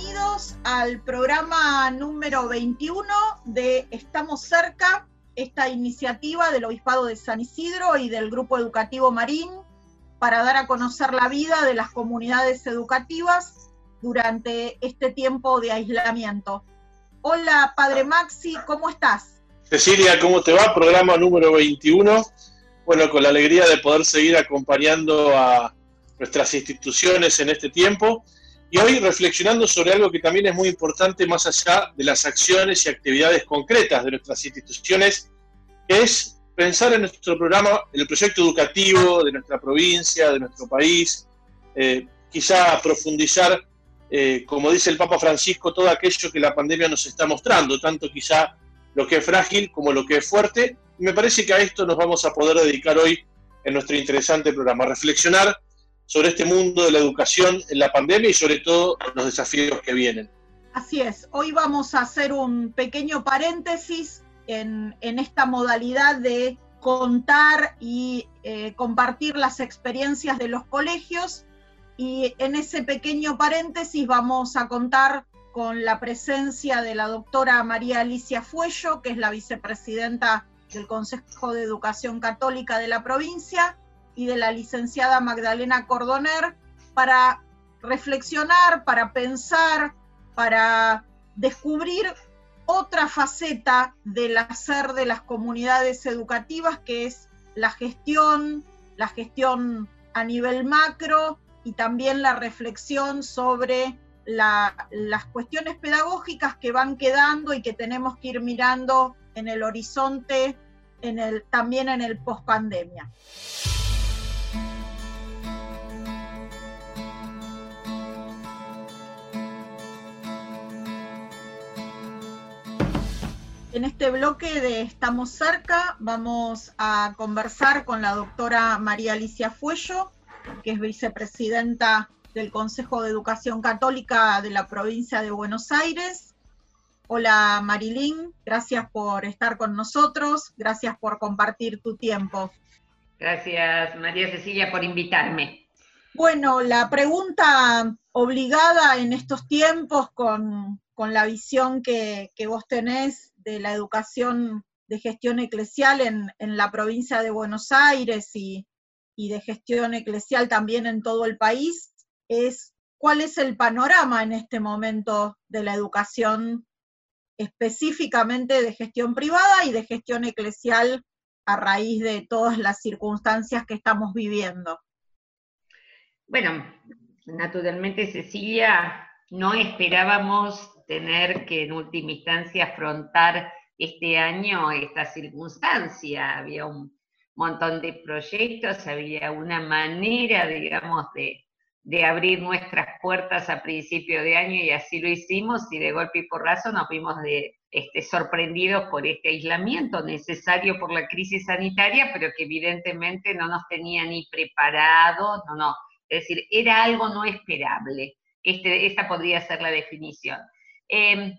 bienvenidos al programa número 21 de Estamos cerca, esta iniciativa del Obispado de San Isidro y del Grupo Educativo Marín para dar a conocer la vida de las comunidades educativas durante este tiempo de aislamiento. Hola, Padre Maxi, ¿cómo estás? Cecilia, ¿cómo te va? Programa número 21. Bueno, con la alegría de poder seguir acompañando a nuestras instituciones en este tiempo y hoy reflexionando sobre algo que también es muy importante más allá de las acciones y actividades concretas de nuestras instituciones, es pensar en nuestro programa, en el proyecto educativo de nuestra provincia, de nuestro país, eh, quizá profundizar, eh, como dice el Papa Francisco, todo aquello que la pandemia nos está mostrando, tanto quizá lo que es frágil como lo que es fuerte. Me parece que a esto nos vamos a poder dedicar hoy en nuestro interesante programa, reflexionar sobre este mundo de la educación en la pandemia y sobre todo los desafíos que vienen. Así es, hoy vamos a hacer un pequeño paréntesis en, esta modalidad de contar y eh, compartir las experiencias de los colegios y en ese pequeño paréntesis vamos a contar con la presencia de la doctora María Alicia Fuello, que es la vicepresidenta del Consejo de Educación Católica de la provincia, y de la licenciada Magdalena Cordoner para reflexionar, para pensar, para descubrir otra faceta del hacer de las comunidades educativas, que es la gestión, la gestión a nivel macro y también la reflexión sobre las cuestiones pedagógicas que van quedando y que tenemos que ir mirando en el horizonte, también en el pospandemia. En este bloque de Estamos cerca vamos a conversar con la doctora María Alicia Fuello, que es vicepresidenta del Consejo de Educación Católica de la provincia de Buenos Aires. Hola Marilín, gracias por estar con nosotros, gracias por compartir tu tiempo. Gracias María Cecilia por invitarme. Bueno, la pregunta obligada en estos tiempos con, la visión que, que vos tenés de la educación de gestión eclesial en, la provincia de Buenos Aires y, de gestión eclesial también en todo el país, es cuál es el panorama en este momento de la educación específicamente de gestión privada y de gestión eclesial a raíz de todas las circunstancias que estamos viviendo. Bueno, naturalmente Cecilia, no esperábamos tener que en última instancia afrontar este año esta circunstancia. Había un montón de proyectos, había una manera, digamos, de, abrir nuestras puertas a principio de año y así lo hicimos y de golpe y porrazo nos vimos de, este, sorprendidos por este aislamiento necesario por la crisis sanitaria, pero que evidentemente no nos tenía ni preparados, no, no, es decir, era algo no esperable. Este, esta podría ser la definición. Em,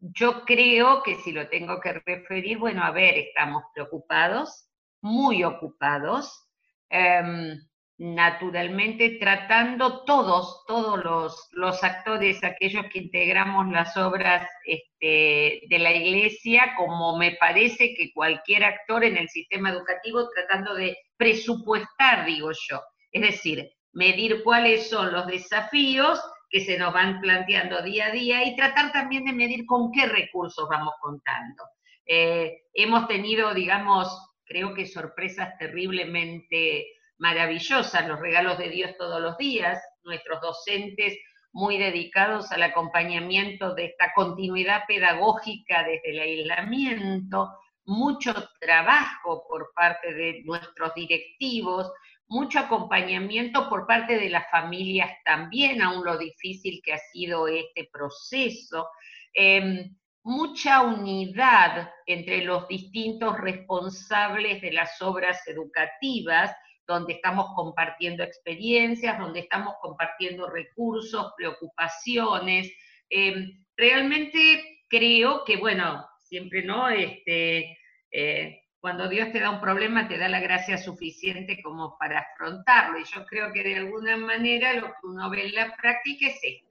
yo creo que si lo tengo que referir, bueno, a ver, estamos preocupados, muy ocupados, em, naturalmente tratando todos, todos los, actores, aquellos que integramos las obras este, de la iglesia, como me parece que cualquier actor en el sistema educativo, tratando de presupuestar, digo yo, es decir, medir cuáles son los desafíos que se nos van planteando día a día y tratar también de medir con qué recursos vamos contando. Eh, hemos tenido, digamos, creo que sorpresas terriblemente maravillosas, los regalos de Dios todos los días, nuestros docentes muy dedicados al acompañamiento de esta continuidad pedagógica desde el aislamiento, mucho trabajo por parte de nuestros directivos, mucho acompañamiento por parte de las familias también, aún lo difícil que ha sido este proceso, em, mucha unidad entre los distintos responsables de las obras educativas, donde estamos compartiendo experiencias, donde estamos compartiendo recursos, preocupaciones. Em, realmente creo que, bueno, siempre no, este, eh, cuando Dios te da un problema, te da la gracia suficiente como para afrontarlo. Y yo creo que de alguna manera lo que uno ve en la práctica es esto.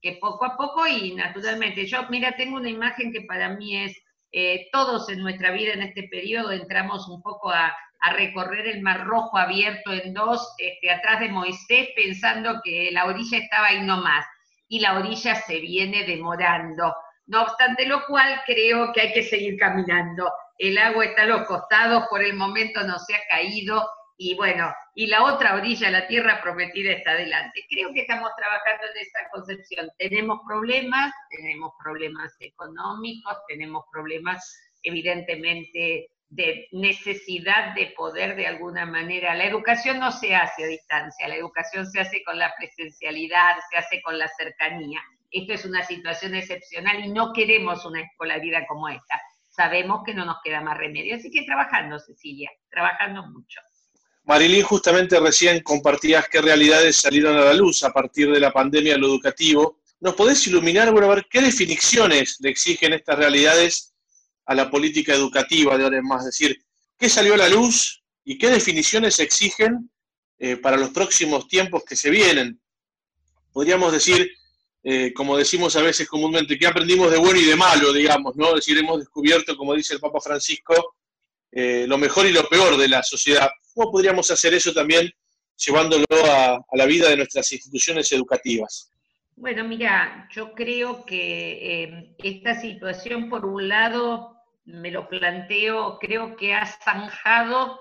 que poco a poco y naturalmente, yo, mira, tengo una imagen que para mí es, eh, todos en nuestra vida en este periodo entramos un poco a, recorrer el Mar Rojo abierto en dos, este, atrás de Moisés, pensando que la orilla estaba ahí nomás, y la orilla se viene demorando. No obstante lo cual, creo que hay que seguir caminando. El agua está a los costados, por el momento no se ha caído, y bueno, y la otra orilla, la tierra prometida, está adelante. Creo que estamos trabajando en esa concepción. Tenemos problemas, tenemos problemas económicos, tenemos problemas evidentemente de necesidad de poder de alguna manera. La educación no se hace a distancia, la educación se hace con la presencialidad, se hace con la cercanía. Esto es una situación excepcional y no queremos una escolaridad como esta. Sabemos que no nos queda más remedio, así que trabajando, Cecilia, trabajando mucho. Marilyn, justamente recién compartías qué realidades salieron a la luz a partir de la pandemia en lo educativo. ¿Nos podés iluminar, bueno, a ver qué definiciones le exigen estas realidades a la política educativa de ahora en más? Es decir, ¿qué salió a la luz y qué definiciones exigen eh, para los próximos tiempos que se vienen? Podríamos decir, eh, como decimos a veces comúnmente, que aprendimos de bueno y de malo, digamos, ¿no? Es decir, hemos descubierto, como dice el Papa Francisco, eh, lo mejor y lo peor de la sociedad. ¿Cómo podríamos hacer eso también llevándolo a, la vida de nuestras instituciones educativas? Bueno, mira, yo creo que eh, esta situación, por un lado, me lo planteo, creo que ha zanjado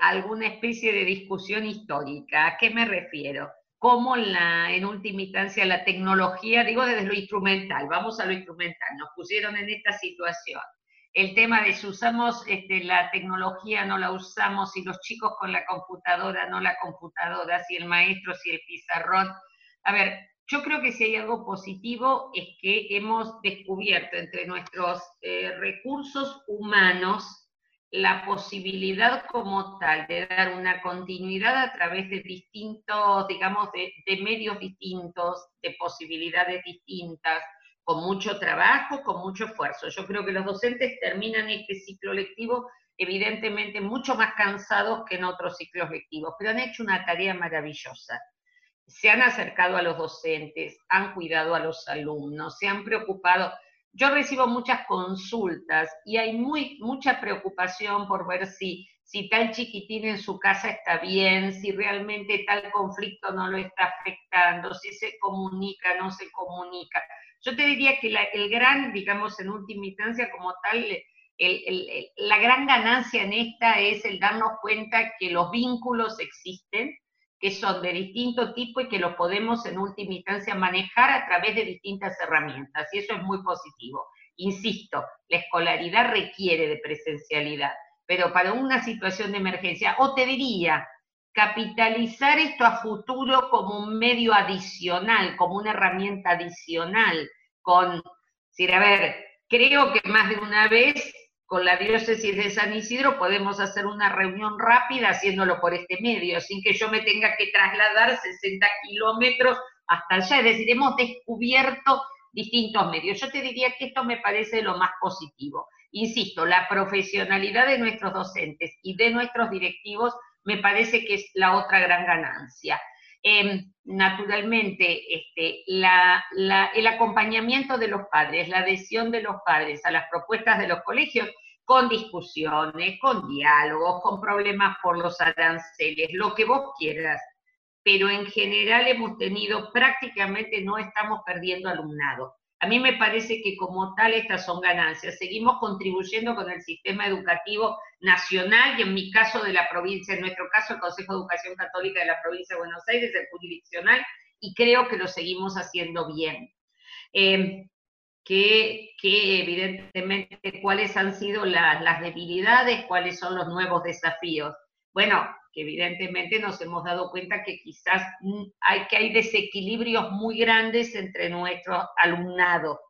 alguna especie de discusión histórica. ¿A qué me refiero? Cómo la, en última instancia la tecnología, digo desde lo instrumental, vamos a lo instrumental, nos pusieron en esta situación el tema de si usamos este, la tecnología, no la usamos, si los chicos con la computadora, no la computadora, si el maestro, si el pizarrón. A ver, yo creo que si hay algo positivo es que hemos descubierto entre nuestros eh, recursos humanos la posibilidad como tal de dar una continuidad a través de distintos, digamos, de medios distintos, de posibilidades distintas, con mucho trabajo, con mucho esfuerzo. Yo creo que los docentes terminan este ciclo lectivo evidentemente mucho más cansados que en otros ciclos lectivos, pero han hecho una tarea maravillosa. Se han acercado a los docentes, han cuidado a los alumnos, se han preocupado. Yo recibo muchas consultas y hay muy, mucha preocupación por ver si, si tal chiquitín en su casa está bien, si realmente tal conflicto no lo está afectando, si se comunica, no se comunica. Yo te diría que el gran, digamos, en última instancia como tal, la gran ganancia en esta es el darnos cuenta que los vínculos existen, que son de distinto tipo y que los podemos en última instancia manejar a través de distintas herramientas. Y eso es muy positivo. Insisto, la escolaridad requiere de presencialidad, pero para una situación de emergencia, o te diría, capitalizar esto a futuro como un medio adicional, como una herramienta adicional, con, decir, a ver, creo que más de una vez con la diócesis de San Isidro podemos hacer una reunión rápida haciéndolo por este medio, sin que yo me tenga que trasladar 60 kilómetros hasta allá. Es decir, hemos descubierto distintos medios. Yo te diría que esto me parece lo más positivo. Insisto, la profesionalidad de nuestros docentes y de nuestros directivos me parece que es la otra gran ganancia. Em, naturalmente, este, el acompañamiento de los padres, la adhesión de los padres a las propuestas de los colegios, con discusiones, con diálogos, con problemas por los aranceles, lo que vos quieras. Pero en general hemos tenido, prácticamente no estamos perdiendo alumnado. A mí me parece que como tal estas son ganancias. Seguimos contribuyendo con el sistema educativo nacional y en mi caso de la provincia, en nuestro caso el Consejo de Educación Católica de la provincia de Buenos Aires, el jurisdiccional, y creo que lo seguimos haciendo bien. Eh, que, evidentemente cuáles han sido las debilidades, cuáles son los nuevos desafíos. Bueno, que evidentemente nos hemos dado cuenta que quizás hay, que hay desequilibrios muy grandes entre nuestro alumnado,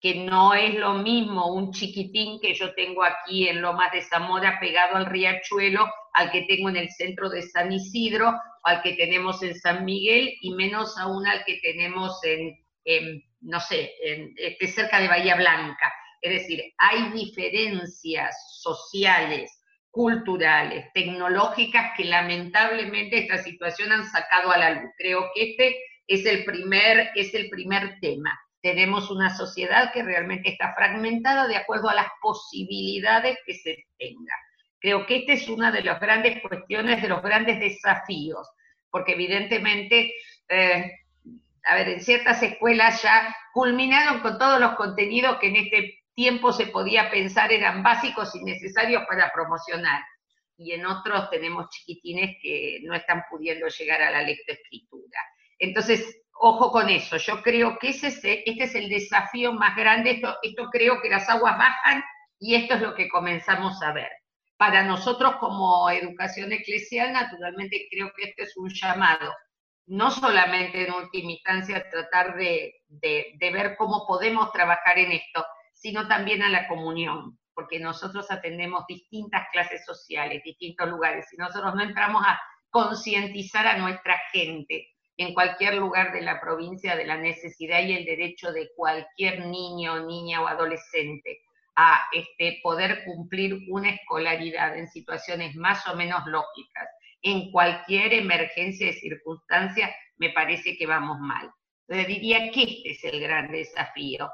que no es lo mismo un chiquitín que yo tengo aquí en Lomas de Zamora pegado al riachuelo al que tengo en el centro de San Isidro, al que tenemos en San Miguel y menos aún al que tenemos en, no sé, en, este, cerca de Bahía Blanca. Es decir, hay diferencias sociales culturales, tecnológicas que lamentablemente esta situación han sacado a la luz. Creo que este es el primer, es el primer tema. Tenemos una sociedad que realmente está fragmentada de acuerdo a las posibilidades que se tenga. Creo que esta es una de las grandes cuestiones, de los grandes desafíos, porque evidentemente, eh, a ver, en ciertas escuelas ya culminaron con todos los contenidos que en este tiempo se podía pensar eran básicos y necesarios para promocionar. Y en otros tenemos chiquitines que no están pudiendo llegar a la lectoescritura. Entonces, ojo con eso. Yo creo que este es el desafío más grande. Esto, esto creo que las aguas bajan y esto es lo que comenzamos a ver. Para nosotros como educación eclesial, naturalmente creo que este es un llamado, no solamente en última instancia tratar de ver cómo podemos trabajar en esto, sino también a la comunión, porque nosotros atendemos distintas clases sociales, distintos lugares, y nosotros no entramos a concientizar a nuestra gente en cualquier lugar de la provincia de la necesidad y el derecho de cualquier niño, niña o adolescente a este, poder cumplir una escolaridad en situaciones más o menos lógicas, en cualquier emergencia de circunstancia, me parece que vamos mal. Entonces diría que este es el gran desafío.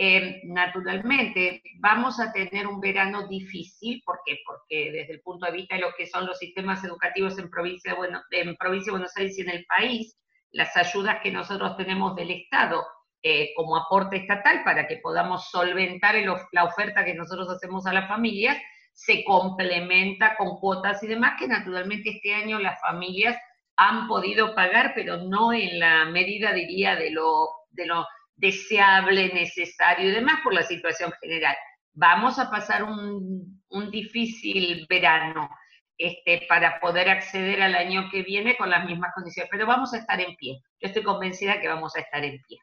Eh, naturalmente, vamos a tener un verano difícil, ¿por qué? Porque desde el punto de vista de lo que son los sistemas educativos en provincia, bueno, en provincia de Buenos Aires y en el país, las ayudas que nosotros tenemos del Estado eh, como aporte estatal para que podamos solventar la oferta que nosotros hacemos a las familias, se complementa con cuotas y demás, que naturalmente este año las familias han podido pagar, pero no en la medida, diría, de lo, de lo deseable, necesario y demás por la situación general. Vamos a pasar un, difícil verano este, para poder acceder al año que viene con las mismas condiciones, pero vamos a estar en pie. Yo estoy convencida que vamos a estar en pie.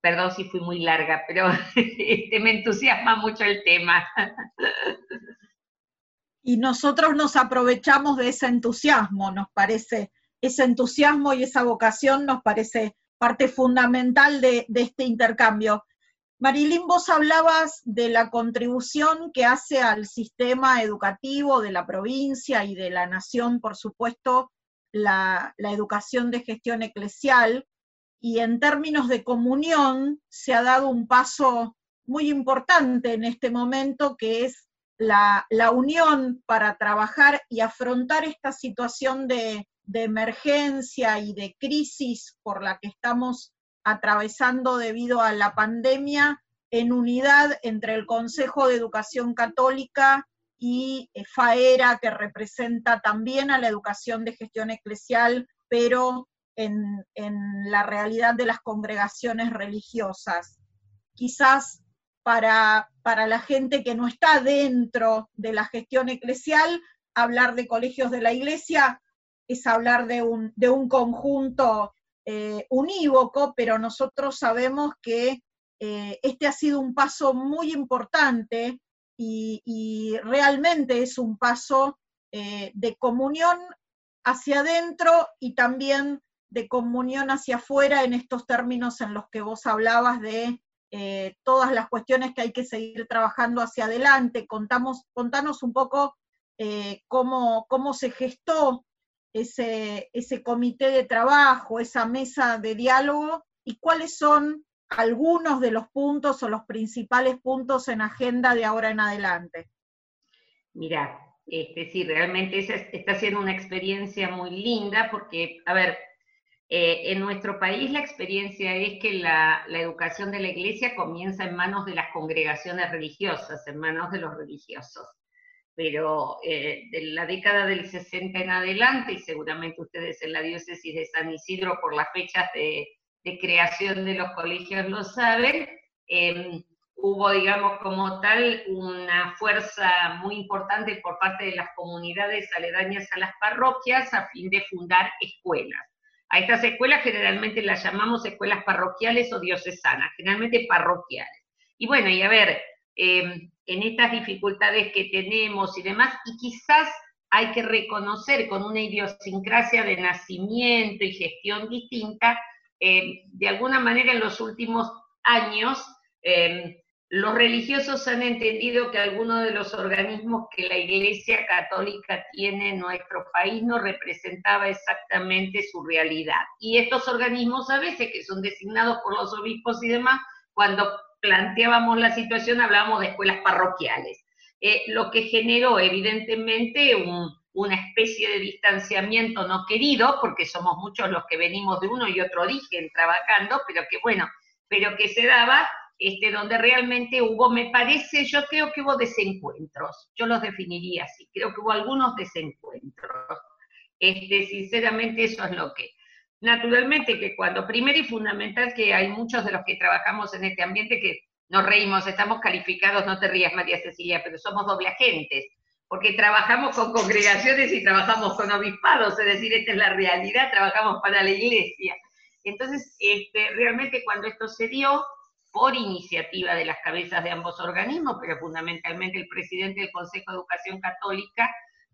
Perdón si fui muy larga, pero este, me entusiasma mucho el tema. Y nosotros nos aprovechamos de ese entusiasmo, nos parece, ese entusiasmo y esa vocación nos parece parte fundamental de, este intercambio. Marilyn, vos hablabas de la contribución que hace al sistema educativo de la provincia y de la nación, por supuesto, la, educación de gestión eclesial, y en términos de comunión se ha dado un paso muy importante en este momento, que es la, la unión para trabajar y afrontar esta situación de, de emergencia y de crisis por la que estamos atravesando debido a la pandemia en unidad entre el Consejo de Educación Católica y eh, FAERA, que representa también a la educación de gestión eclesial, pero en, la realidad de las congregaciones religiosas. Quizás para, para la gente que no está dentro de la gestión eclesial, hablar de colegios de la iglesia es hablar de un, de un conjunto eh, unívoco, pero nosotros sabemos que eh, este ha sido un paso muy importante y, realmente es un paso eh, de comunión hacia adentro y también de comunión hacia afuera en estos términos en los que vos hablabas de todas las cuestiones que hay que seguir trabajando hacia adelante. Contamos, contanos un poco cómo, cómo se gestó ese, comité de trabajo, esa mesa de diálogo y cuáles son algunos de los puntos o los principales puntos en agenda de ahora en adelante. Mira, este, sí, realmente está siendo una experiencia muy linda porque, a ver, eh, en nuestro país la experiencia es que la, la, educación de la iglesia comienza en manos de las congregaciones religiosas, en manos de los religiosos pero eh, de la década del 60 en adelante, y seguramente ustedes en la diócesis de San Isidro por las fechas de, creación de los colegios lo saben, em, hubo, digamos, como tal, una fuerza muy importante por parte de las comunidades aledañas a las parroquias a fin de fundar escuelas. A estas escuelas generalmente las llamamos escuelas parroquiales o diocesanas, generalmente parroquiales. Y bueno, y a ver, em, en estas dificultades que tenemos y demás, y quizás hay que reconocer con una idiosincrasia de nacimiento y gestión distinta, eh, de alguna manera en los últimos años, eh, los religiosos han entendido que algunos de los organismos que la Iglesia Católica tiene en nuestro país no representaba exactamente su realidad. Y estos organismos a veces, que son designados por los obispos y demás, cuando planteábamos la situación hablábamos de escuelas parroquiales, eh, lo que generó evidentemente una especie de distanciamiento no querido, porque somos muchos los que venimos de uno y otro origen trabajando, pero que bueno, pero que se daba este, donde realmente hubo, me parece, yo creo que hubo desencuentros, yo los definiría así, creo que hubo algunos desencuentros. Este, sinceramente eso es lo que. Naturalmente que cuando, primero y fundamental que hay muchos de los que trabajamos en este ambiente que nos reímos, estamos calificados, no te rías María Cecilia, pero somos doble agentes, porque trabajamos con congregaciones y trabajamos con obispados, es decir, esta es la realidad, trabajamos para la iglesia. Entonces, este, realmente cuando esto se dio, por iniciativa de las cabezas de ambos organismos, pero fundamentalmente el presidente del Consejo de Educación Católica,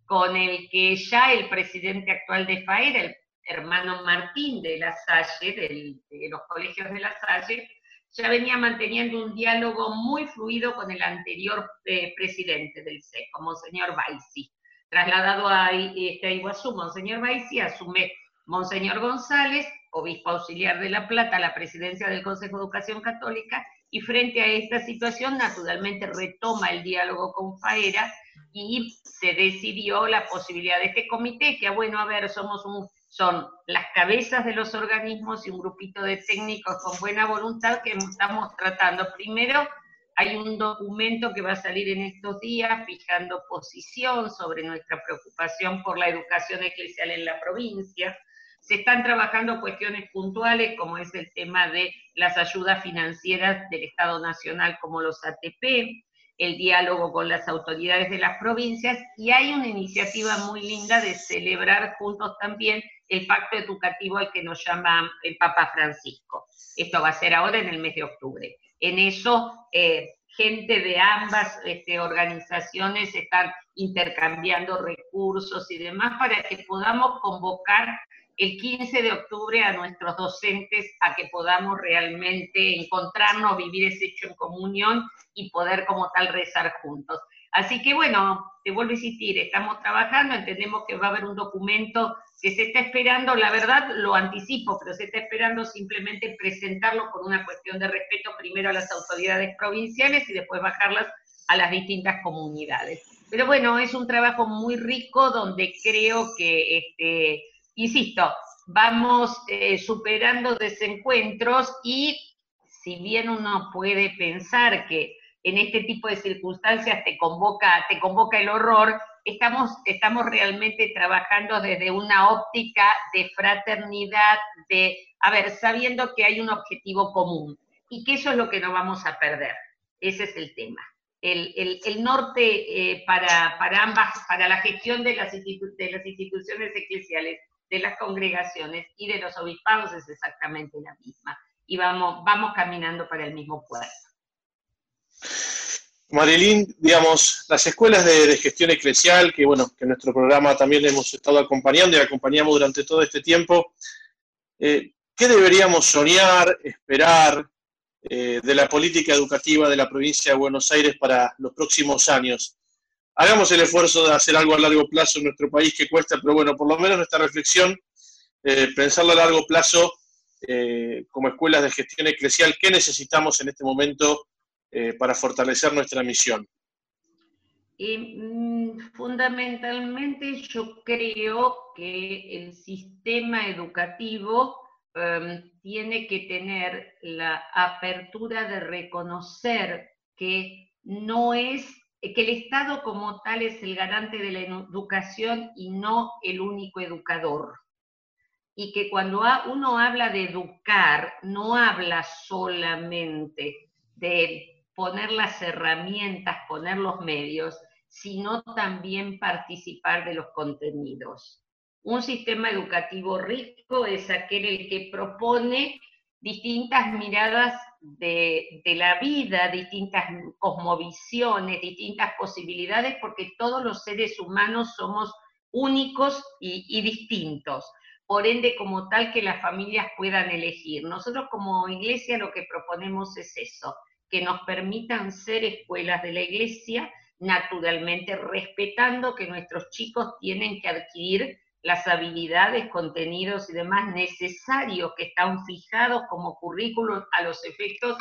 con el que ya el presidente actual de FAER, el hermano Martín de la Salle, de los colegios de la Salle, ya venía manteniendo un diálogo muy fluido con el anterior eh, presidente del SECO, Monseñor Baisi. Trasladado a, este, a Iguazú, Monseñor Baisi asume Monseñor González, obispo auxiliar de La Plata, la presidencia del Consejo de Educación Católica, y frente a esta situación, naturalmente retoma el diálogo con FAERA y se decidió la posibilidad de este comité, que, bueno, a ver, somos un, son las cabezas de los organismos y un grupito de técnicos con buena voluntad que estamos tratando. Primero, hay un documento que va a salir en estos días fijando posición sobre nuestra preocupación por la educación eclesial en la provincia. Se están trabajando cuestiones puntuales como es el tema de las ayudas financieras del Estado Nacional como los ATP, el diálogo con las autoridades de las provincias y hay una iniciativa muy linda de celebrar juntos también el pacto educativo al que nos llama el Papa Francisco. Esto va a ser ahora en el mes de octubre. En eso, eh, gente de ambas este, organizaciones están intercambiando recursos y demás para que podamos convocar el 15 de octubre a nuestros docentes a que podamos realmente encontrarnos, vivir ese hecho en comunión y poder como tal rezar juntos. Así que bueno, te vuelvo a insistir, estamos trabajando, entendemos que va a haber un documento que se está esperando, la verdad lo anticipo, pero se está esperando simplemente presentarlo por una cuestión de respeto primero a las autoridades provinciales y después bajarlas a las distintas comunidades. Pero bueno, es un trabajo muy rico donde creo que este, insisto, vamos eh, superando desencuentros y si bien uno puede pensar que en este tipo de circunstancias te convoca, te convoca el horror, estamos, estamos realmente trabajando desde una óptica de fraternidad, de, a ver, sabiendo que hay un objetivo común y que eso es lo que no vamos a perder. Ese es el tema. El, norte eh, para, para, ambas, para la gestión de las, de las instituciones eclesiales de las congregaciones y de los obispados es exactamente la misma. Y vamos, vamos caminando para el mismo puerto. Marilyn, digamos, las escuelas de, gestión eclesial, que bueno, que nuestro programa también hemos estado acompañando y acompañamos durante todo este tiempo, eh, ¿qué deberíamos soñar, esperar eh, de la política educativa de la provincia de Buenos Aires para los próximos años? Hagamos el esfuerzo de hacer algo a largo plazo en nuestro país que cuesta, pero bueno, por lo menos nuestra reflexión, eh, pensarlo a largo plazo eh, como escuelas de gestión eclesial, ¿qué necesitamos en este momento eh, para fortalecer nuestra misión? Mm, fundamentalmente yo creo que el sistema educativo em, tiene que tener la apertura de reconocer que no es que el Estado como tal es el garante de la educación y no el único educador. Y que cuando uno habla de educar, no habla solamente de poner las herramientas, poner los medios, sino también participar de los contenidos. Un sistema educativo rico es aquel el que propone distintas miradas de, la vida, distintas cosmovisiones, distintas posibilidades, porque todos los seres humanos somos únicos y, distintos. Por ende, como tal, que las familias puedan elegir. Nosotros como iglesia lo que proponemos es eso, que nos permitan ser escuelas de la iglesia, naturalmente respetando que nuestros chicos tienen que adquirir las habilidades, contenidos y demás necesarios que están fijados como currículum a los efectos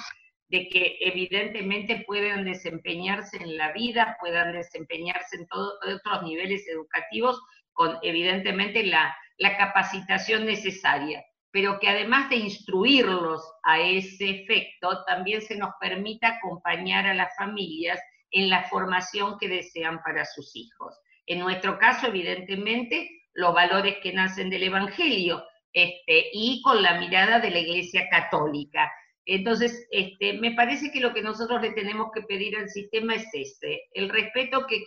de que evidentemente puedan desempeñarse en la vida, puedan desempeñarse en todos otros niveles educativos con evidentemente la, la capacitación necesaria, pero que además de instruirlos a ese efecto, también se nos permita acompañar a las familias en la formación que desean para sus hijos. En nuestro caso, evidentemente, los valores que nacen del Evangelio este, y con la mirada de la Iglesia Católica. Entonces, este, me parece que lo que nosotros le tenemos que pedir al sistema es ese, el respeto que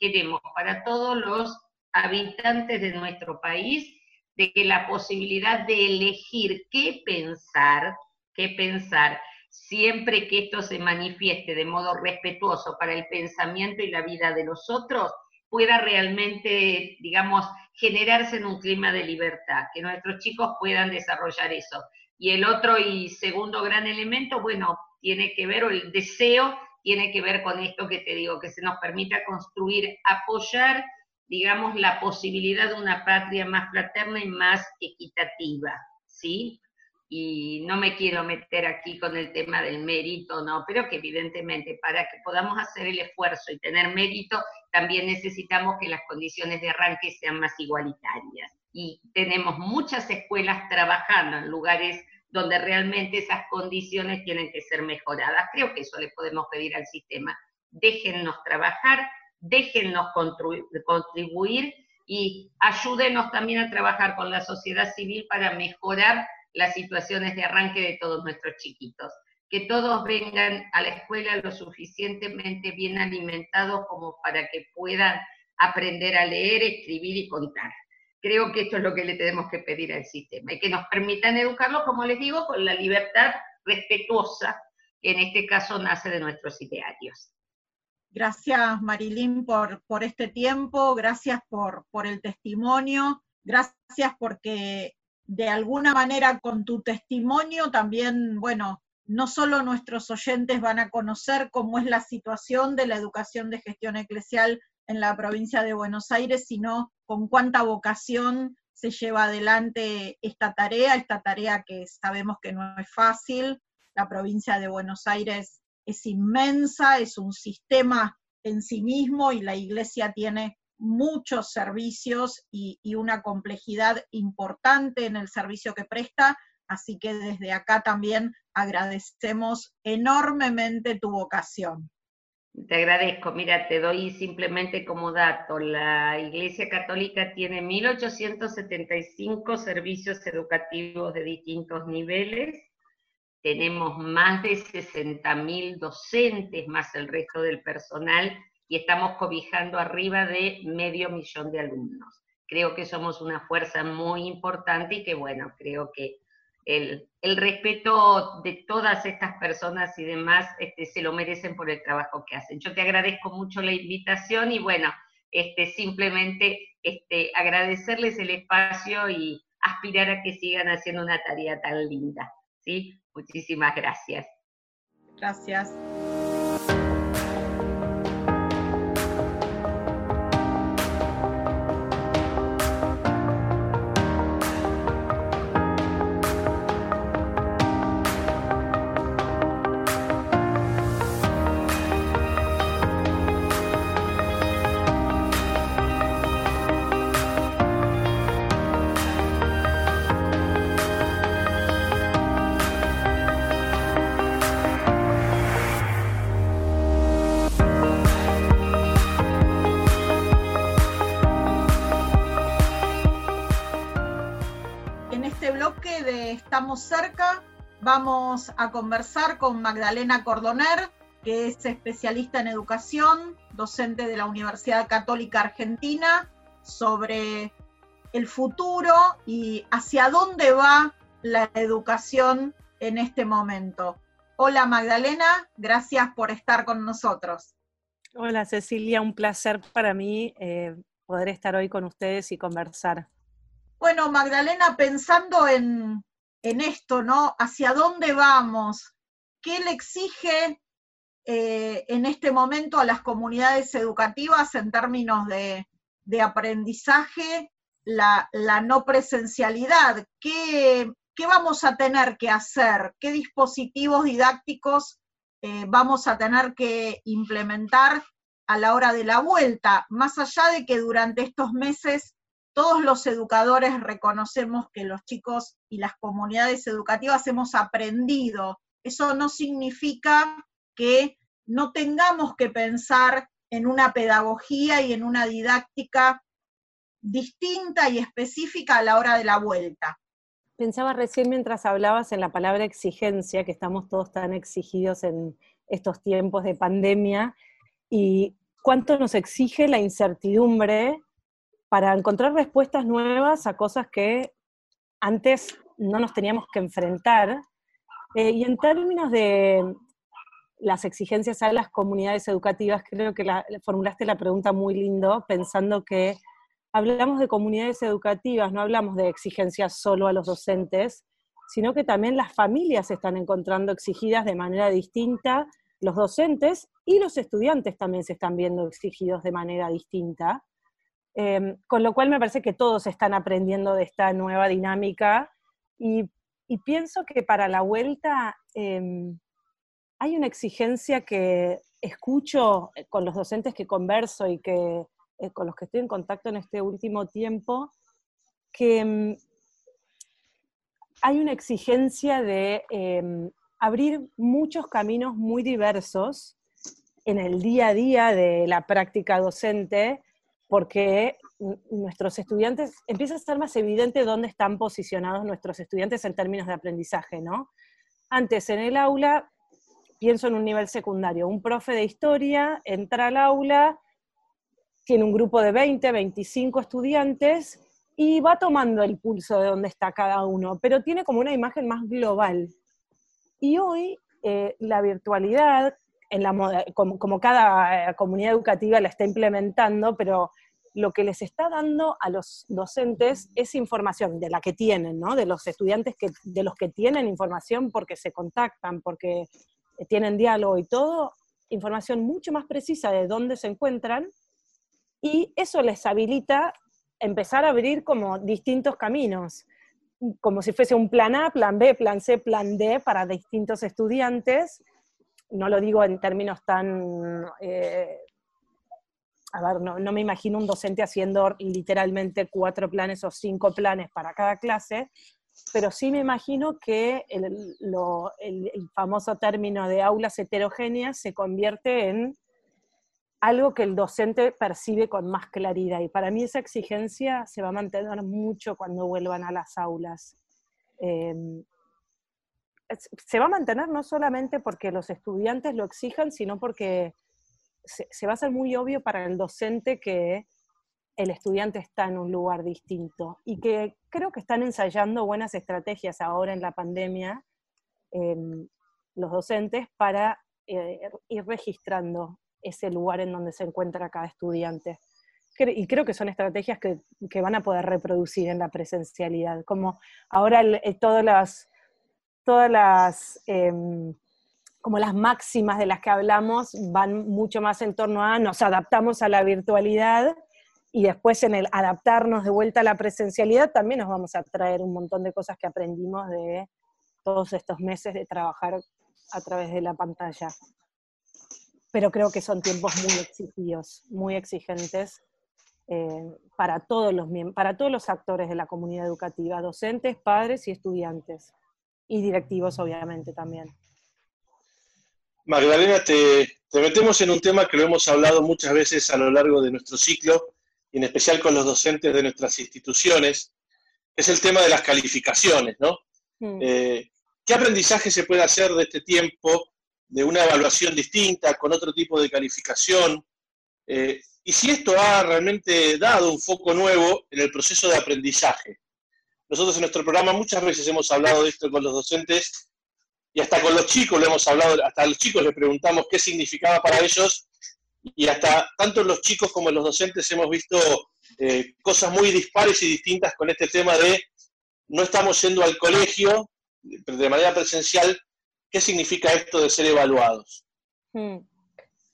queremos para todos los habitantes de nuestro país, de que la posibilidad de elegir qué pensar, qué pensar, siempre que esto se manifieste de modo respetuoso para el pensamiento y la vida de los otros, pueda realmente, digamos, generarse en un clima de libertad, que nuestros chicos puedan desarrollar eso. Y el otro y segundo gran elemento, bueno, tiene que ver, o el deseo tiene que ver con esto que te digo, que se nos permita construir, apoyar, digamos, la posibilidad de una patria más fraterna y más equitativa, ¿sí? Y no me quiero meter aquí con el tema del mérito, no, pero que evidentemente para que podamos hacer el esfuerzo y tener mérito, también necesitamos que las condiciones de arranque sean más igualitarias. Y tenemos muchas escuelas trabajando en lugares donde realmente esas condiciones tienen que ser mejoradas. Creo que eso le podemos pedir al sistema. Déjennos trabajar, déjennos contribuir y ayúdenos también a trabajar con la sociedad civil para mejorar las situaciones de arranque de todos nuestros chiquitos. Que todos vengan a la escuela lo suficientemente bien alimentados como para que puedan aprender a leer, escribir y contar. Creo que esto es lo que le tenemos que pedir al sistema y que nos permitan educarlo, como les digo, con la libertad respetuosa que en este caso nace de nuestros idearios. Gracias Marilín por, por este tiempo, gracias por, por el testimonio, gracias porque de alguna manera con tu testimonio también, bueno, no solo nuestros oyentes van a conocer cómo es la situación de la educación de gestión eclesial en la provincia de Buenos Aires, sino con cuánta vocación se lleva adelante esta tarea, esta tarea que sabemos que no es fácil. La provincia de Buenos Aires es inmensa, es un sistema en sí mismo y la iglesia tiene muchos servicios y, una complejidad importante en el servicio que presta, así que desde acá también agradecemos enormemente tu vocación. Te agradezco. Mira, te doy simplemente como dato, la Iglesia Católica tiene 1.875 servicios educativos de distintos niveles, tenemos más de 60.000 docentes más el resto del personal y estamos cobijando arriba de medio millón de alumnos. Creo que somos una fuerza muy importante y que, bueno, creo que el, respeto de todas estas personas y demás este, se lo merecen por el trabajo que hacen. Yo te agradezco mucho la invitación y, bueno, este, simplemente este, agradecerles el espacio y aspirar a que sigan haciendo una tarea tan linda. ¿sí? Muchísimas gracias. Gracias. Vamos a conversar con Magdalena Cordoner, que es especialista en educación, docente de la Universidad Católica Argentina, sobre el futuro y hacia dónde va la educación en este momento. Hola Magdalena, gracias por estar con nosotros. Hola Cecilia, un placer para mí eh, poder estar hoy con ustedes y conversar. Bueno, Magdalena, pensando en, en esto, ¿no? ¿Hacia dónde vamos? qué le exige eh, en este momento a las comunidades educativas en términos de, aprendizaje la, no presencialidad? ¿Qué, vamos a tener que hacer? ¿Qué dispositivos didácticos eh, vamos a tener que implementar a la hora de la vuelta? Más allá de que durante estos meses todos los educadores reconocemos que los chicos y las comunidades educativas hemos aprendido. Eso no significa que no tengamos que pensar en una pedagogía y en una didáctica distinta y específica a la hora de la vuelta. Pensaba recién mientras hablabas en la palabra exigencia, que estamos todos tan exigidos en estos tiempos de pandemia, y cuánto nos exige la incertidumbre para encontrar respuestas nuevas a cosas que antes no nos teníamos que enfrentar eh, y en términos de las exigencias a las comunidades educativas, creo que formulaste la pregunta muy lindo, pensando que hablamos de comunidades educativas, no hablamos de exigencias solo a los docentes, sino que también las familias se están encontrando exigidas de manera distinta, los docentes y los estudiantes también se están viendo exigidos de manera distinta. Em, con lo cual me parece que todos están aprendiendo de esta nueva dinámica y pienso que para la vuelta em, hay una exigencia que escucho eh, con los docentes que converso y que, eh, con los que estoy en contacto en este último tiempo, que em, hay una exigencia de abrir muchos caminos muy diversos en el día a día de la práctica docente, porque nuestros estudiantes, empieza a ser más evidente dónde están posicionados nuestros estudiantes en términos de aprendizaje, ¿no? Antes en el aula, pienso en un nivel secundario, un profe de historia entra al aula, tiene un grupo de 20, 25 estudiantes y va tomando el pulso de dónde está cada uno, pero tiene como una imagen más global. Y hoy eh, la virtualidad, en la, como, como, cada eh, comunidad educativa la está implementando, pero lo que les está dando a los docentes es información de la que tienen, ¿no? De los estudiantes que, de los que tienen información porque se contactan, porque tienen diálogo y todo, información mucho más precisa de dónde se encuentran, y eso les habilita empezar a abrir como distintos caminos, como si fuese un plan A, plan B, plan C, plan D para distintos estudiantes. No lo digo en términos tan eh, a ver, no, me imagino un docente haciendo literalmente cuatro planes o cinco planes para cada clase, pero sí me imagino que el, famoso término de aulas heterogéneas se convierte en algo que el docente percibe con más claridad. Y para mí esa exigencia se va a mantener mucho cuando vuelvan a las aulas. Em, se va a mantener no solamente porque los estudiantes lo exijan, sino porque se, va a hacer muy obvio para el docente que el estudiante está en un lugar distinto y que creo que están ensayando buenas estrategias ahora en la pandemia em, los docentes para eh, ir registrando ese lugar en donde se encuentra cada estudiante. Y creo que son estrategias que, van a poder reproducir en la presencialidad, como ahora eh, todas las, todas las em, como las máximas de las que hablamos van mucho más en torno a nos adaptamos a la virtualidad y después en el adaptarnos de vuelta a la presencialidad también nos vamos a traer un montón de cosas que aprendimos de todos estos meses de trabajar a través de la pantalla. Pero creo que son tiempos muy exigidos, muy exigentes eh, para, todos los, para todos los actores de la comunidad educativa, docentes, padres y estudiantes, y directivos obviamente también. Magdalena, te, metemos en un tema que lo hemos hablado muchas veces a lo largo de nuestro ciclo, y en especial con los docentes de nuestras instituciones, es el tema de las calificaciones, ¿no? Mm. Eh, ¿Qué aprendizaje se puede hacer de este tiempo, de una evaluación distinta, con otro tipo de calificación? Eh, y si esto ha realmente dado un foco nuevo en el proceso de aprendizaje. Nosotros en nuestro programa muchas veces hemos hablado de esto con los docentes y hasta con los chicos lo hemos hablado, hasta a los chicos les preguntamos qué significaba para ellos, y hasta tanto los chicos como los docentes hemos visto eh, cosas muy dispares y distintas con este tema de no estamos yendo al colegio de manera presencial, ¿Qué significa esto de ser evaluados? Hmm.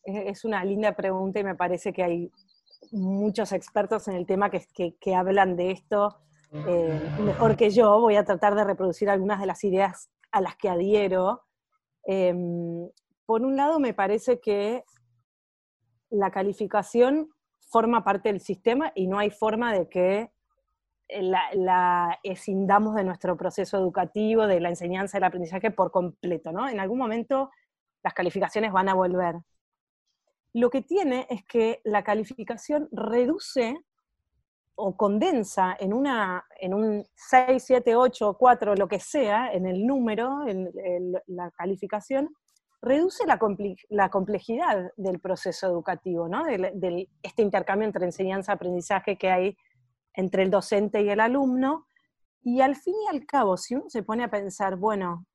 Es una linda pregunta y me parece que hay muchos expertos en el tema que, que, hablan de esto eh, mejor que yo. Voy a tratar de reproducir algunas de las ideas a las que adhiero. Em, por un lado, me parece que la calificación forma parte del sistema y no hay forma de que la, la, escindamos de nuestro proceso educativo, de la enseñanza, del aprendizaje por completo, ¿no? En algún momento las calificaciones van a volver. Lo que tiene es que la calificación reduce o condensa en, una, en un 6, 7, 8, 4, lo que sea, en el número, en, la calificación, reduce la, complejidad del proceso educativo, ¿no? de, este intercambio entre enseñanza-aprendizaje que hay entre el docente y el alumno. Y al fin y al cabo, si uno se pone a pensar, bueno,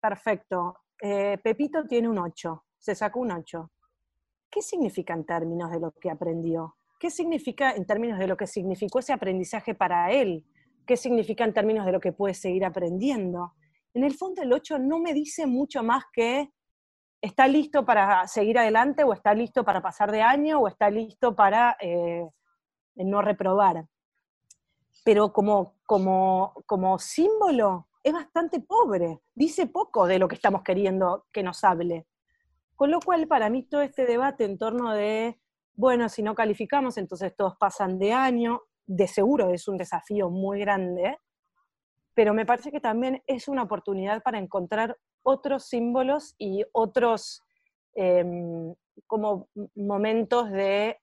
perfecto, eh, Pepito tiene un 8, se sacó un 8. ¿Qué significa en términos de lo que aprendió? ¿Qué significa en términos de lo que significó ese aprendizaje para él? ¿Qué significa en términos de lo que puede seguir aprendiendo? En el fondo el 8 no me dice mucho más que está listo para seguir adelante o está listo para pasar de año o está listo para eh, no reprobar. Pero como, como, como símbolo es bastante pobre, dice poco de lo que estamos queriendo que nos hable. Con lo cual, para mí, todo este debate en torno de, bueno, si no calificamos, entonces todos pasan de año, de seguro es un desafío muy grande, pero me parece que también es una oportunidad para encontrar otros símbolos y otros em, como momentos de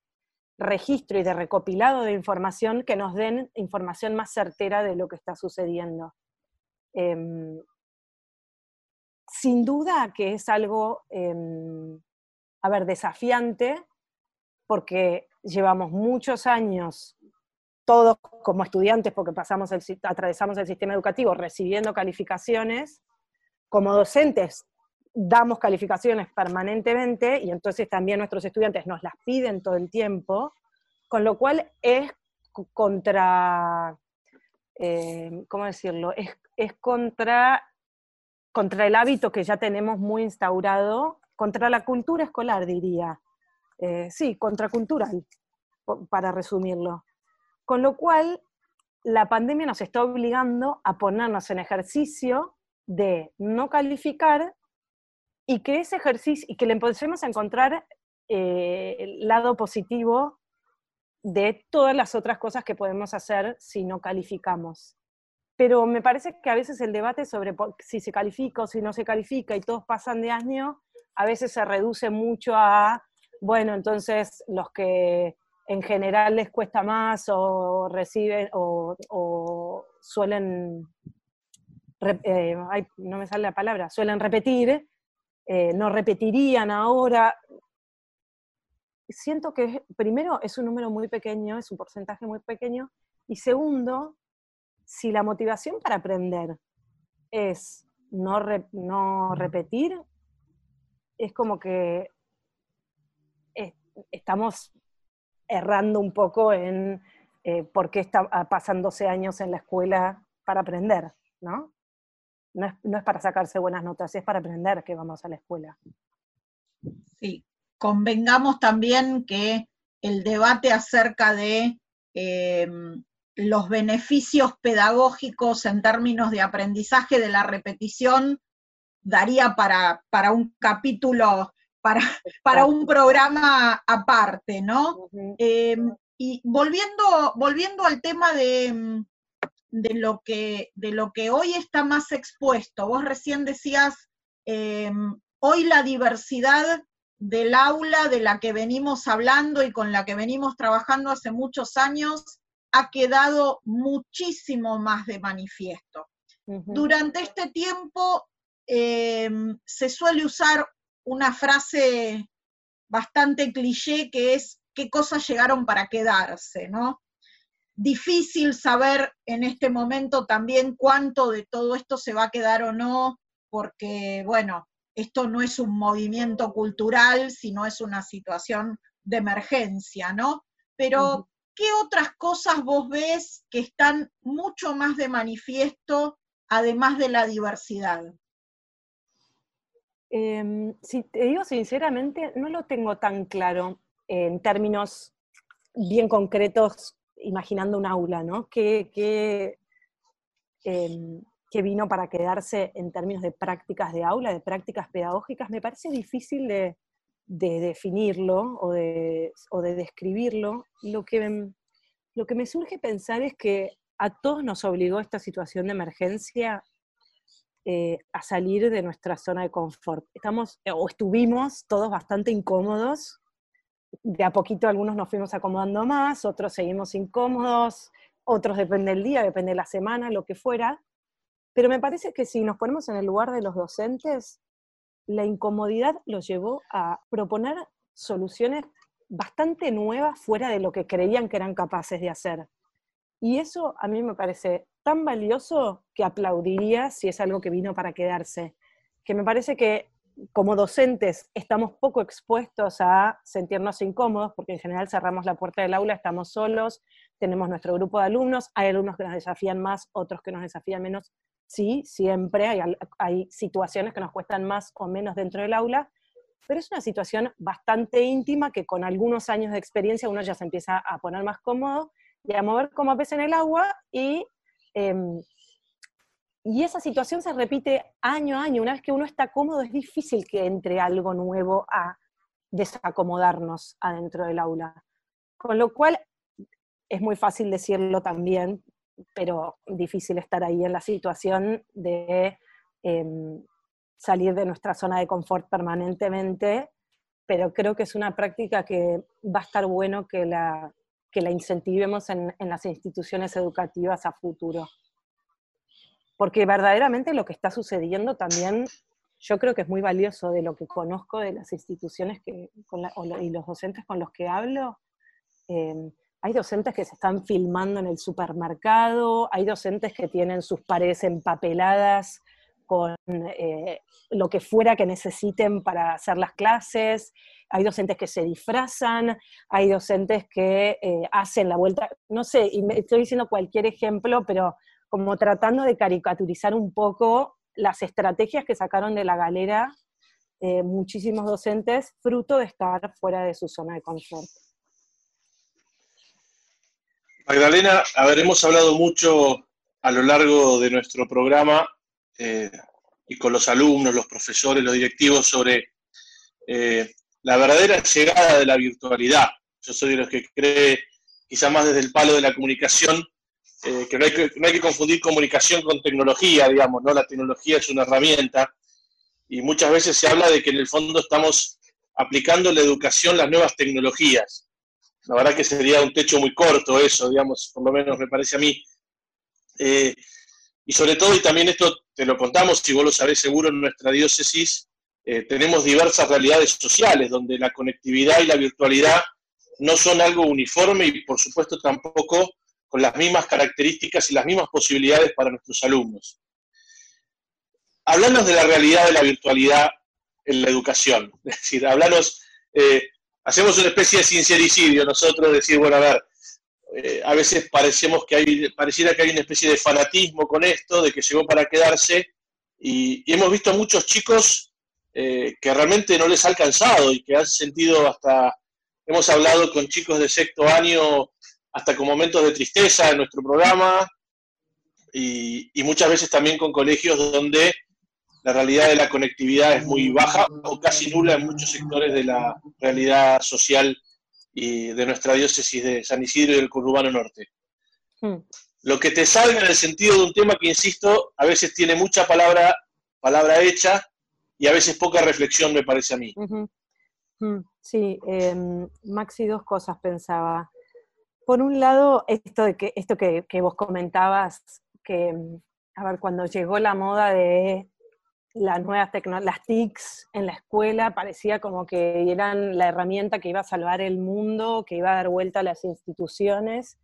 registro y de recopilado de información que nos den información más certera de lo que está sucediendo. Em, sin duda que es algo, em, a ver, desafiante, porque llevamos muchos años, todos como estudiantes, porque pasamos atravesamos el sistema educativo recibiendo calificaciones, como docentes damos calificaciones permanentemente y entonces también nuestros estudiantes nos las piden todo el tiempo, con lo cual es contra, eh, ¿cómo decirlo? Es, es contra contra el hábito que ya tenemos muy instaurado, contra la cultura escolar, diría. Eh, sí, contracultural, para resumirlo. Con lo cual, la pandemia nos está obligando a ponernos en ejercicio de no calificar y que ese ejercicio, y que le empecemos a encontrar eh, el lado positivo de todas las otras cosas que podemos hacer si no calificamos pero me parece que a veces el debate sobre si se califica o si no se califica y todos pasan de año, a veces se reduce mucho a, bueno, entonces los que en general les cuesta más o reciben o, suelen, eh, no me sale la palabra, suelen repetir, eh, no repetirían ahora. Siento que primero es un número muy pequeño, es un porcentaje muy pequeño, y segundo, si la motivación para aprender es no, no repetir, es como que estamos errando un poco en eh, por qué está, ah, pasan 12 años en la escuela para aprender, ¿no? No es, no es, para sacarse buenas notas, es para aprender que vamos a la escuela. Sí, convengamos también que el debate acerca de em, los beneficios pedagógicos en términos de aprendizaje de la repetición daría para, para un capítulo, para, para, un programa aparte, ¿no? Em, y volviendo, volviendo al tema de, de, lo que, de lo que hoy está más expuesto, vos recién decías, em, hoy la diversidad del aula de la que venimos hablando y con la que venimos trabajando hace muchos años ha quedado muchísimo más de manifiesto. Durante este tiempo eh, se suele usar una frase bastante cliché que es qué cosas llegaron para quedarse, ¿no? Difícil saber en este momento también cuánto de todo esto se va a quedar o no, porque, bueno, esto no es un movimiento cultural, sino es una situación de emergencia, ¿no? Pero ¿qué otras cosas vos ves que están mucho más de manifiesto, además de la diversidad? Em, si te digo sinceramente, no lo tengo tan claro en términos bien concretos, imaginando un aula, ¿no? ¿Qué, em, vino para quedarse en términos de prácticas de aula, de prácticas pedagógicas? Me parece difícil de, definirlo o de, describirlo. Lo que, lo que me surge pensar es que a todos nos obligó esta situación de emergencia eh, a salir de nuestra zona de confort. Estamos, eh, o estuvimos todos bastante incómodos. De a poquito algunos nos fuimos acomodando más, otros seguimos incómodos, otros depende del día, depende de la semana, lo que fuera. Pero me parece que si nos ponemos en el lugar de los docentes, la incomodidad los llevó a proponer soluciones bastante nuevas fuera de lo que creían que eran capaces de hacer. Y eso a mí me parece tan valioso que aplaudiría si es algo que vino para quedarse. Que me parece que como docentes estamos poco expuestos a sentirnos incómodos, porque en general cerramos la puerta del aula, estamos solos, tenemos nuestro grupo de alumnos, hay alumnos que nos desafían más, otros que nos desafían menos. Sí, siempre hay, hay situaciones que nos cuestan más o menos dentro del aula, pero es una situación bastante íntima que con algunos años de experiencia uno ya se empieza a poner más cómodo y a mover como pez en el agua y, em, y esa situación se repite año a año. Una vez que uno está cómodo es difícil que entre algo nuevo a desacomodarnos adentro del aula. Con lo cual es muy fácil decirlo también, pero difícil estar ahí en la situación de em, salir de nuestra zona de confort permanentemente, pero creo que es una práctica que va a estar bueno que la, que la incentivemos en, las instituciones educativas a futuro. Porque verdaderamente lo que está sucediendo también, yo creo que es muy valioso de lo que conozco de las instituciones que, y los docentes con los que hablo. Em, hay docentes que se están filmando en el supermercado, hay docentes que tienen sus paredes empapeladas con eh, lo que fuera que necesiten para hacer las clases, hay docentes que se disfrazan, hay docentes que eh, hacen la vuelta, no sé, y estoy diciendo cualquier ejemplo, pero como tratando de caricaturizar un poco las estrategias que sacaron de la galera eh, muchísimos docentes, fruto de estar fuera de su zona de confort. Magdalena, habremos hablado mucho a lo largo de nuestro programa eh, y con los alumnos, los profesores, los directivos sobre la verdadera llegada de la virtualidad. Yo soy de los que cree, quizá más desde el palo de la comunicación, eh, que, no hay que, confundir comunicación con tecnología, digamos, ¿no? La tecnología es una herramienta y muchas veces se habla de que en el fondo estamos aplicando la educación las nuevas tecnologías. La verdad que sería un techo muy corto eso, digamos, por lo menos me parece a mí. Eh, y sobre todo, y también esto te lo contamos, si vos lo sabés seguro en nuestra diócesis, eh, tenemos diversas realidades sociales donde la conectividad y la virtualidad no son algo uniforme y por supuesto tampoco con las mismas características y las mismas posibilidades para nuestros alumnos. Hablanos de la realidad de la virtualidad en la educación, es decir, hablanos, eh, hacemos una especie de sincericidio nosotros, decir, bueno, a ver, eh, a veces parecemos que hay, pareciera que hay una especie de fanatismo con esto, de que llegó para quedarse, y, hemos visto muchos chicos eh, que realmente no les ha alcanzado y que han sentido hasta, hemos hablado con chicos de sexto año hasta con momentos de tristeza en nuestro programa y, muchas veces también con colegios donde la realidad de la conectividad es muy baja o casi nula en muchos sectores de la realidad social y de nuestra diócesis de San Isidro y del Conurbano Norte. Hmm. Lo que te salga en el sentido de un tema que, insisto, a veces tiene mucha palabra, palabra hecha y a veces poca reflexión, me parece a mí. Mm, sí, em, Maxi, dos cosas pensaba. Por un lado, esto, de que, esto que, vos comentabas, que, em, a ver, cuando llegó la moda de las nuevas tecnologías, las TICs en la escuela, parecía como que eran la herramienta que iba a salvar el mundo, que iba a dar vuelta a las instituciones.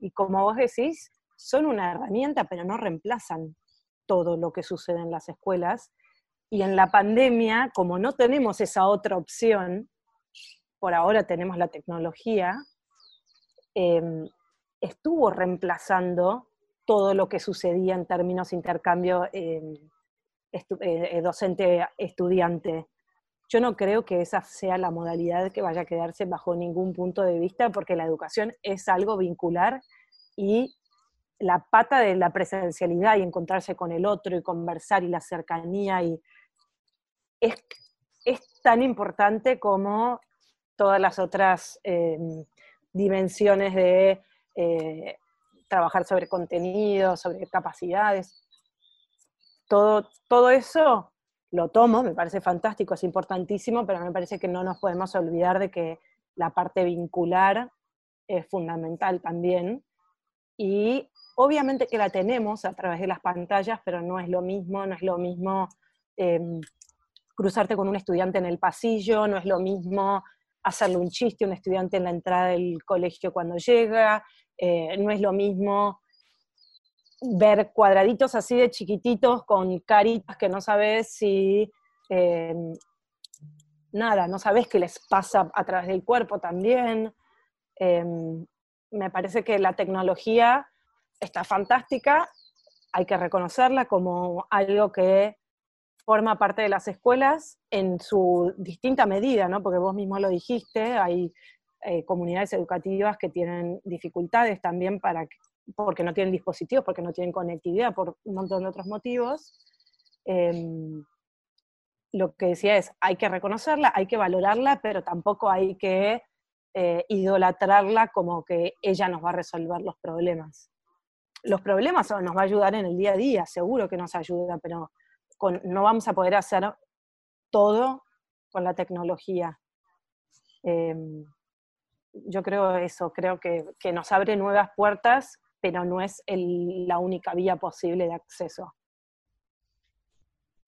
Y como vos decís, son una herramienta, pero no reemplazan todo lo que sucede en las escuelas. Y en la pandemia, como no tenemos esa otra opción, por ahora tenemos la tecnología, em, estuvo reemplazando todo lo que sucedía en términos de intercambio em, eh, docente-estudiante. Yo no creo que esa sea la modalidad que vaya a quedarse bajo ningún punto de vista, porque la educación es algo vincular y la pata de la presencialidad y encontrarse con el otro y conversar y la cercanía y es, tan importante como todas las otras em, dimensiones de eh, trabajar sobre contenido, sobre capacidades. Todo, todo eso lo tomo, me parece fantástico, es importantísimo, pero me parece que no nos podemos olvidar de que la parte vincular es fundamental también. Y obviamente que la tenemos a través de las pantallas, pero no es lo mismo, no es lo mismo em, cruzarte con un estudiante en el pasillo, no es lo mismo hacerle un chiste a un estudiante en la entrada del colegio cuando llega, eh, no es lo mismo ver cuadraditos así de chiquititos con caritas que no sabes si, em, nada, no sabes qué les pasa a través del cuerpo también. Em, me parece que la tecnología está fantástica, hay que reconocerla como algo que forma parte de las escuelas en su distinta medida, ¿no? porque vos mismo lo dijiste, hay eh, comunidades educativas que tienen dificultades también para, porque no tienen dispositivos, porque no tienen conectividad, por un montón de otros motivos. Em, lo que decía es, hay que reconocerla, hay que valorarla, pero tampoco hay que eh, idolatrarla como que ella nos va a resolver los problemas los problemas nos va a ayudar en el día a día, seguro que nos ayuda, pero no vamos a poder hacer todo con la tecnología. Em, yo creo eso, creo que, nos abre nuevas puertas, pero no es la única vía posible de acceso.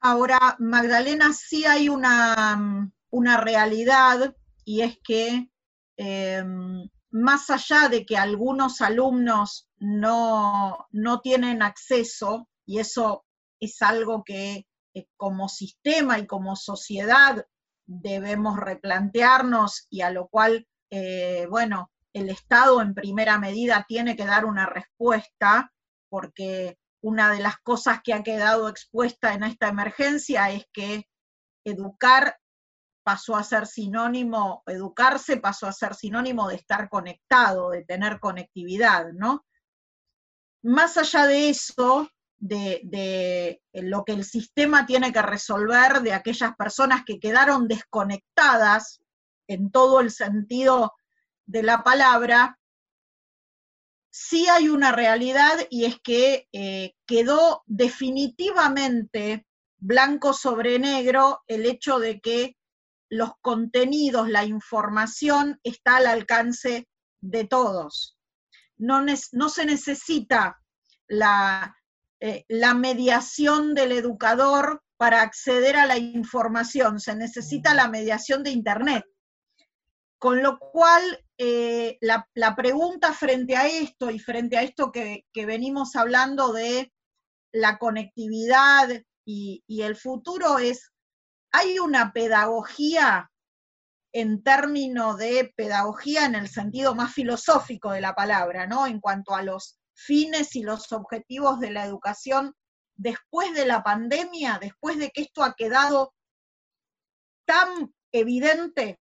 Ahora, Magdalena, sí hay una, realidad y es que em, más allá de que algunos alumnos no, tienen acceso, y eso es algo que como sistema y como sociedad debemos replantearnos y a lo cual, eh, bueno, el Estado en primera medida tiene que dar una respuesta, porque una de las cosas que ha quedado expuesta en esta emergencia es que educar pasó a ser sinónimo, educarse pasó a ser sinónimo de estar conectado, de tener conectividad, ¿no? Más allá de eso, de, lo que el sistema tiene que resolver de aquellas personas que quedaron desconectadas en todo el sentido de la palabra, sí hay una realidad y es que eh, quedó definitivamente blanco sobre negro el hecho de que los contenidos, la información está al alcance de todos. No, se necesita eh, la, mediación del educador para acceder a la información, se necesita la mediación de Internet. Con lo cual, eh, la, pregunta frente a esto y frente a esto que, venimos hablando de la conectividad y, y el futuro es, hay una pedagogía en términos de pedagogía en el sentido más filosófico de la palabra, ¿no? En cuanto a los fines y los objetivos de la educación después de la pandemia, después de que esto ha quedado tan evidente?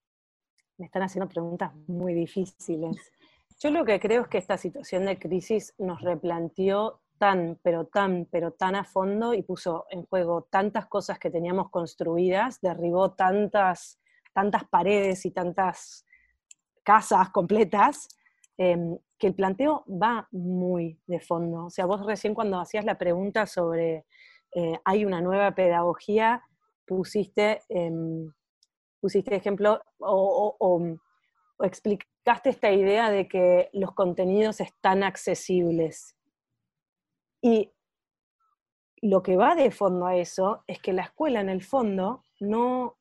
Me están haciendo preguntas muy difíciles. Yo lo que creo es que esta situación de crisis nos replanteó tan, pero tan, pero tan a fondo y puso en juego tantas cosas que teníamos construidas, derribó tantas, tantas paredes y tantas casas completas, em, que el planteo va muy de fondo. O sea, vos recién cuando hacías la pregunta sobre eh, hay una nueva pedagogía, pusiste, em, pusiste ejemplo o explicaste esta idea de que los contenidos están accesibles. Y lo que va de fondo a eso es que la escuela en el fondo no,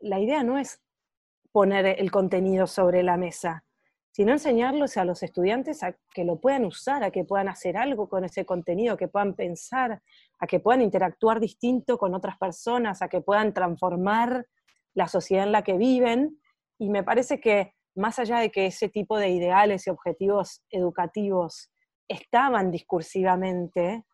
la idea no es poner el contenido sobre la mesa, sino enseñarlos a los estudiantes a que lo puedan usar, a que puedan hacer algo con ese contenido, que puedan pensar, a que puedan interactuar distinto con otras personas, a que puedan transformar la sociedad en la que viven. Y me parece que más allá de que ese tipo de ideales y objetivos educativos estaban discursivamente,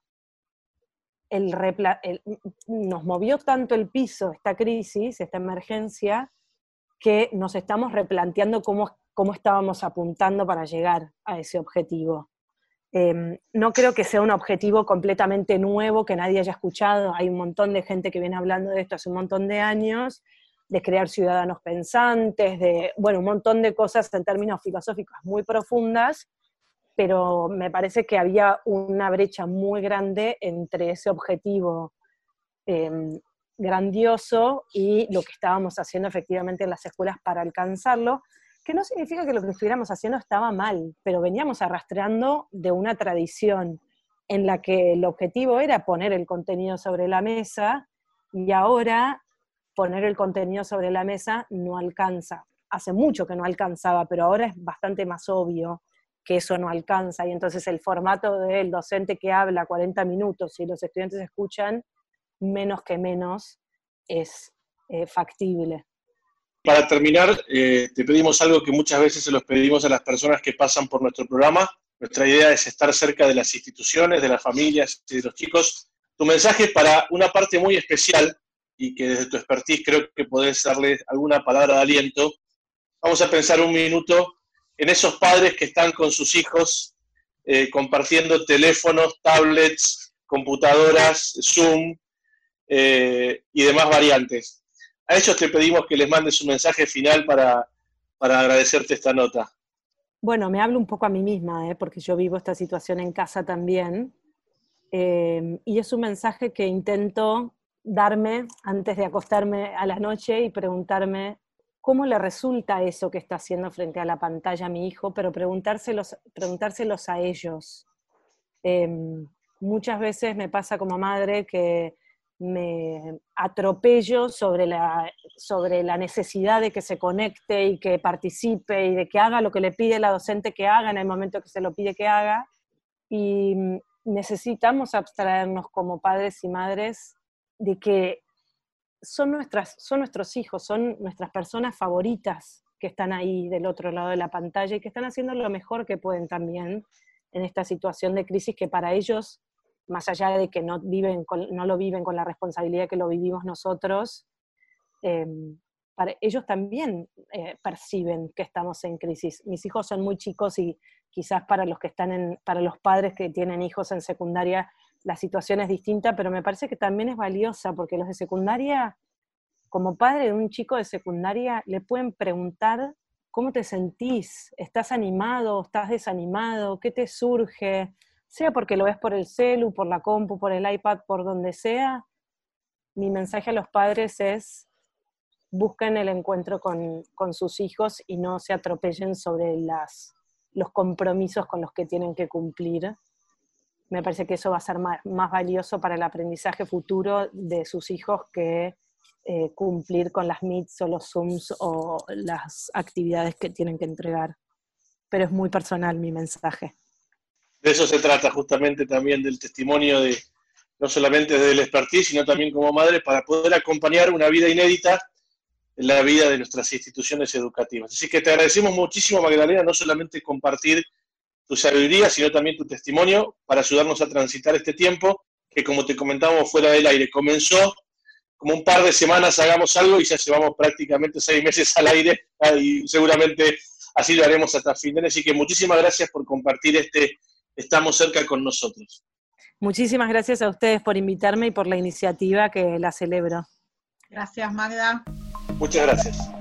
nos movió tanto el piso esta crisis, esta emergencia, que nos estamos replanteando cómo, cómo estábamos apuntando para llegar a ese objetivo. Em, no creo que sea un objetivo completamente nuevo que nadie haya escuchado. Hay un montón de gente que viene hablando de esto hace un montón de años, de crear ciudadanos pensantes, de, bueno, un montón de cosas en términos filosóficos muy profundas, pero me parece que había una brecha muy grande entre ese objetivo em, grandioso y lo que estábamos haciendo efectivamente en las escuelas para alcanzarlo, que no significa que lo que estuviéramos haciendo estaba mal, pero veníamos arrastrando de una tradición en la que el objetivo era poner el contenido sobre la mesa y ahora poner el contenido sobre la mesa no alcanza. Hace mucho que no alcanzaba, pero ahora es bastante más obvio que eso no alcanza y entonces el formato del docente que habla 40 minutos y los estudiantes escuchan menos que menos es eh, factible. Para terminar, eh, te pedimos algo que muchas veces se los pedimos a las personas que pasan por nuestro programa. Nuestra idea es estar cerca de las instituciones, de las familias y de los chicos. Tu mensaje para una parte muy especial y que desde tu expertise creo que podés darle alguna palabra de aliento. Vamos a pensar un minuto en esos padres que están con sus hijos eh, compartiendo teléfonos, tablets, computadoras, Zoom, eh, y demás variantes. A ellos te pedimos que les mandes un mensaje final para, agradecerte esta nota. Bueno, me hablo un poco a mí misma, ¿eh? porque yo vivo esta situación en casa también. Eh, y es un mensaje que intento darme antes de acostarme a la noche y preguntarme cómo le resulta eso que está haciendo frente a la pantalla a mi hijo, pero preguntárselos, preguntárselos a ellos. muchas veces me pasa como madre que me atropello sobre la, sobre la necesidad de que se conecte y que participe y de que haga lo que le pide la docente que haga en el momento que se lo pide que haga. Y necesitamos abstraernos como padres y madres de que son, nuestras, son nuestros hijos, son nuestras personas favoritas que están ahí del otro lado de la pantalla y que están haciendo lo mejor que pueden también en esta situación de crisis que para ellos más allá de que no, viven no lo viven con la responsabilidad que lo vivimos nosotros, em, para, ellos también eh, perciben que estamos en crisis. Mis hijos son muy chicos y quizás para los que están en, para los padres que tienen hijos en secundaria la situación es distinta, pero me parece que también es valiosa porque los de secundaria, como padre de un chico de secundaria, le pueden preguntar cómo te sentís, estás animado, estás desanimado, qué te surge, sea porque lo ves por el celu, por la compu, por el iPad, por donde sea, mi mensaje a los padres es busquen el encuentro con, sus hijos y no se atropellen sobre las, los compromisos con los que tienen que cumplir. Me parece que eso va a ser más, valioso para el aprendizaje futuro de sus hijos que eh, cumplir con las Meets o los Zooms o las actividades que tienen que entregar. Pero es muy personal mi mensaje de eso se trata justamente también del testimonio de no solamente del expertise, sino también como madre, para poder acompañar una vida inédita en la vida de nuestras instituciones educativas. Así que te agradecemos muchísimo, Magdalena, no solamente compartir tu sabiduría, sino también tu testimonio para ayudarnos a transitar este tiempo que, como te comentábamos fuera del aire, comenzó como un par de semanas hagamos algo y ya llevamos prácticamente seis meses al aire y seguramente así lo haremos hasta fin de Así que muchísimas gracias por compartir este estamos cerca con nosotros. Muchísimas gracias a ustedes por invitarme y por la iniciativa que la celebro. Gracias, Magda. Muchas gracias.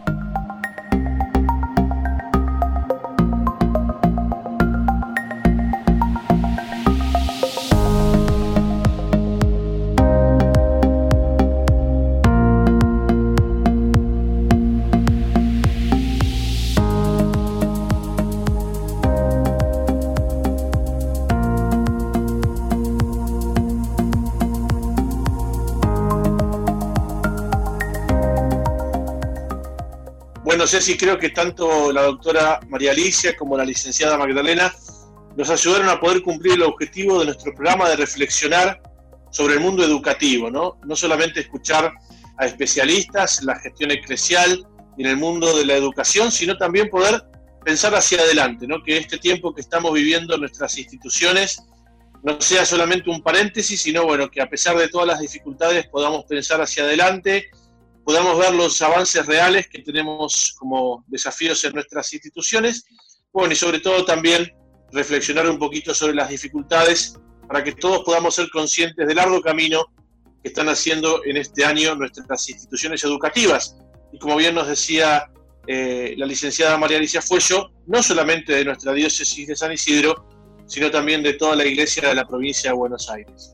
Si creo que tanto la doctora María Alicia como la licenciada Magdalena nos ayudaron a poder cumplir el objetivo de nuestro programa de reflexionar sobre el mundo educativo, ¿no? No solamente escuchar a especialistas en la gestión eclesial y en el mundo de la educación, sino también poder pensar hacia adelante, ¿no? Que este tiempo que estamos viviendo en nuestras instituciones no sea solamente un paréntesis, sino bueno, que a pesar de todas las dificultades podamos pensar hacia adelante, podamos ver los avances reales que tenemos como desafíos en nuestras instituciones, bueno, y sobre todo también reflexionar un poquito sobre las dificultades para que todos podamos ser conscientes del largo camino que están haciendo en este año nuestras instituciones educativas. Y como bien nos decía eh, la licenciada María Alicia Fuello, no solamente de nuestra diócesis de San Isidro, sino también de toda la iglesia de la provincia de Buenos Aires.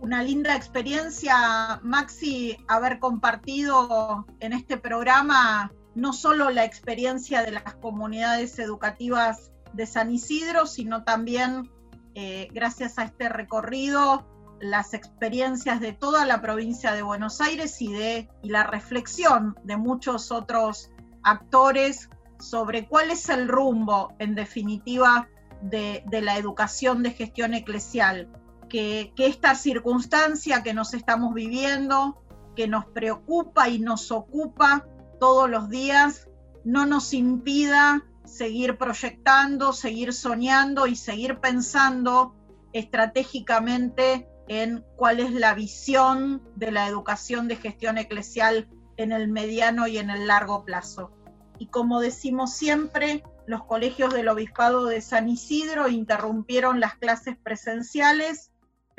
Una linda experiencia, Maxi, haber compartido en este programa no solo la experiencia de las comunidades educativas de San Isidro, sino también, eh, gracias a este recorrido, las experiencias de toda la provincia de Buenos Aires y, de, y la reflexión de muchos otros actores sobre cuál es el rumbo, en definitiva, de, la educación de gestión eclesial, que, esta circunstancia que nos estamos viviendo, que nos preocupa y nos ocupa todos los días, no nos impida seguir proyectando, seguir soñando y seguir pensando estratégicamente en cuál es la visión de la educación de gestión eclesial en el mediano y en el largo plazo. Y como decimos siempre, los colegios del Obispado de San Isidro interrumpieron las clases presenciales,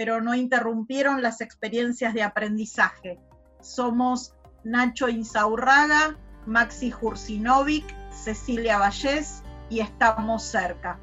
pero no interrumpieron las experiencias de aprendizaje. Somos Nacho Insaurraga, Maxi Jursinovic, Cecilia Vallés y estamos cerca.